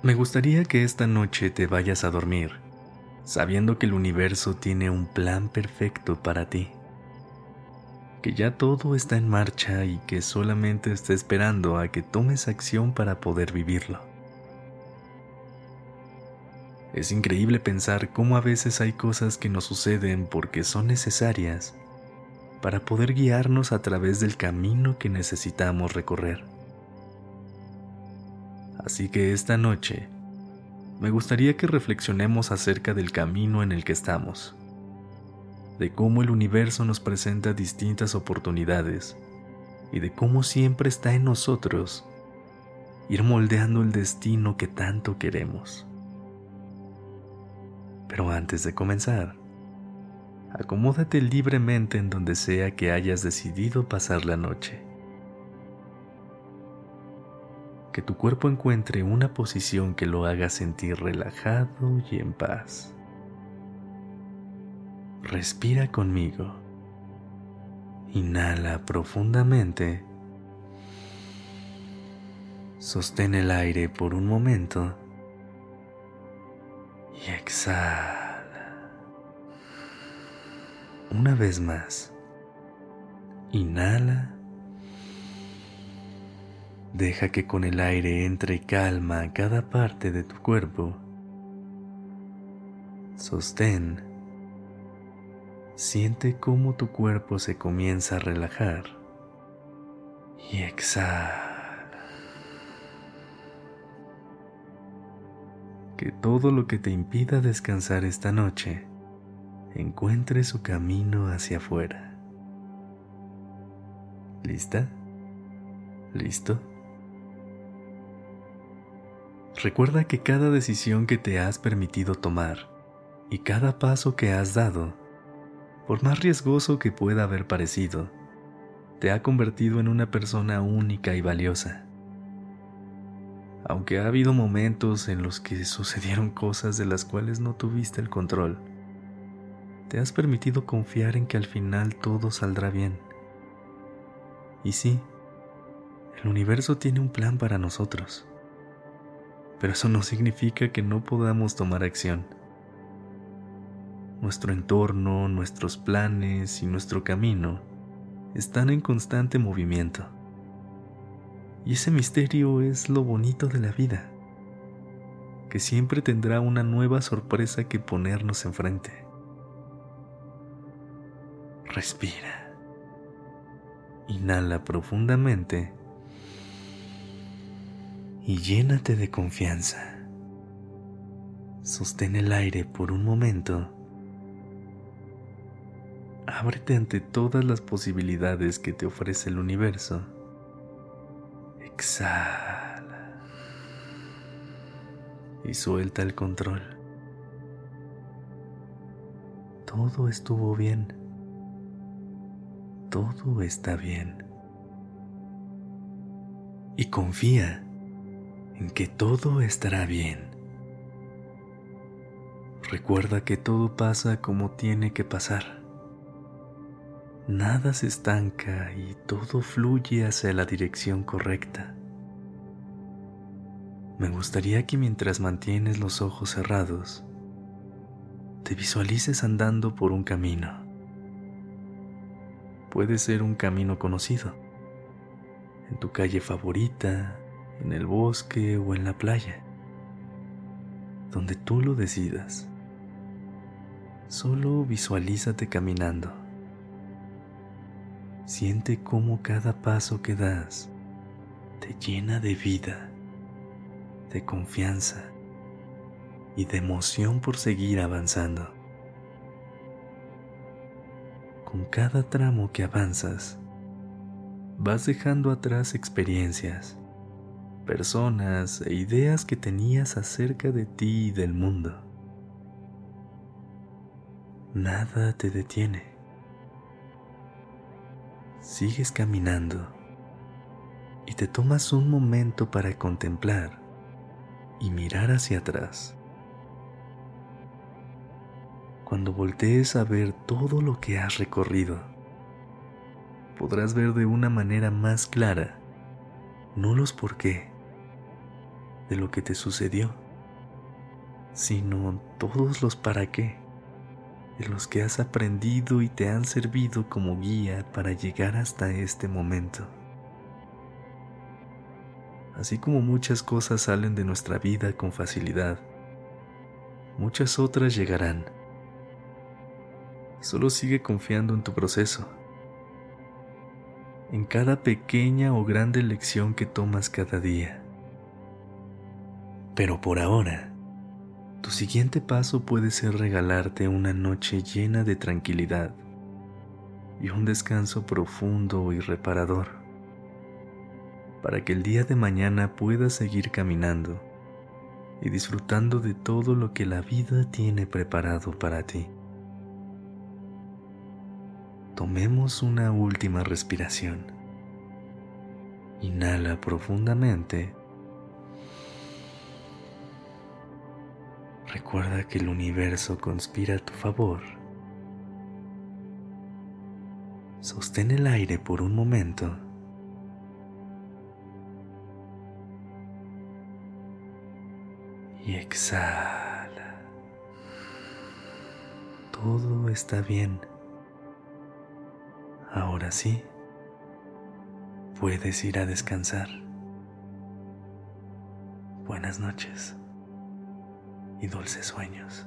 Me gustaría que esta noche te vayas a dormir, sabiendo que el universo tiene un plan perfecto para ti, que ya todo está en marcha y que solamente está esperando a que tomes acción para poder vivirlo. Es increíble pensar cómo a veces hay cosas que nos suceden porque son necesarias para poder guiarnos a través del camino que necesitamos recorrer. Así que esta noche me gustaría que reflexionemos acerca del camino en el que estamos, de cómo el universo nos presenta distintas oportunidades y de cómo siempre está en nosotros ir moldeando el destino que tanto queremos. Pero antes de comenzar, acomódate libremente en donde sea que hayas decidido pasar la noche. Que tu cuerpo encuentre una posición que lo haga sentir relajado y en paz. Respira conmigo. Inhala profundamente. Sostén el aire por un momento y exhala. Una vez más. Inhala. Deja que con el aire entre calma a cada parte de tu cuerpo. Sostén. Siente cómo tu cuerpo se comienza a relajar. Y exhala. que todo lo que te impida descansar esta noche encuentre su camino hacia afuera. ¿Lista? ¿Listo? Recuerda que cada decisión que te has permitido tomar y cada paso que has dado, por más riesgoso que pueda haber parecido, te ha convertido en una persona única y valiosa aunque ha habido momentos en los que sucedieron cosas de las cuales no tuviste el control, te has permitido confiar en que al final todo saldrá bien. Y sí, el universo tiene un plan para nosotros, pero eso no significa que no podamos tomar acción. Nuestro entorno, nuestros planes y nuestro camino están en constante movimiento. Y ese misterio es lo bonito de la vida, que siempre tendrá una nueva sorpresa que ponernos enfrente. Respira. Inhala profundamente y llénate de confianza. Sostén el aire por un momento. Ábrete ante todas las posibilidades que te ofrece el universo Exhala. Y suelta el control. Todo estuvo bien. Todo está bien. Y confía en que todo estará bien. Recuerda que todo pasa como tiene que pasar nada se estanca y todo fluye hacia la dirección correcta. Me gustaría que mientras mantienes los ojos cerrados, te visualices andando por un camino. Puede ser un camino conocido, en tu calle favorita, en el bosque o en la playa, donde tú lo decidas. Solo visualízate caminando Siente cómo cada paso que das te llena de vida, de confianza y de emoción por seguir avanzando. Con cada tramo que avanzas, vas dejando atrás experiencias, personas e ideas que tenías acerca de ti y del mundo. nada te detiene. Sigues caminando y te tomas un momento para contemplar y mirar hacia atrás. Cuando voltees a ver todo lo que has recorrido, podrás ver de una manera más clara no los por qué de lo que te sucedió, sino todos los para qué de los que has aprendido y te han servido como guía para llegar hasta este momento. Así como muchas cosas salen de nuestra vida con facilidad, muchas otras llegarán. Solo sigue confiando en tu proceso, en cada pequeña o grande lección que tomas cada día. Pero por ahora, tu siguiente paso puede ser regalarte una noche llena de tranquilidad y un descanso profundo y reparador para que el día de mañana puedas seguir caminando y disfrutando de todo lo que la vida tiene preparado para ti. Tomemos una última respiración. Inhala profundamente. Recuerda que el universo conspira a tu favor. Sostén el aire por un momento. y exhala. Todo está bien. Ahora sí, puedes ir a descansar. Buenas noches y dulces sueños.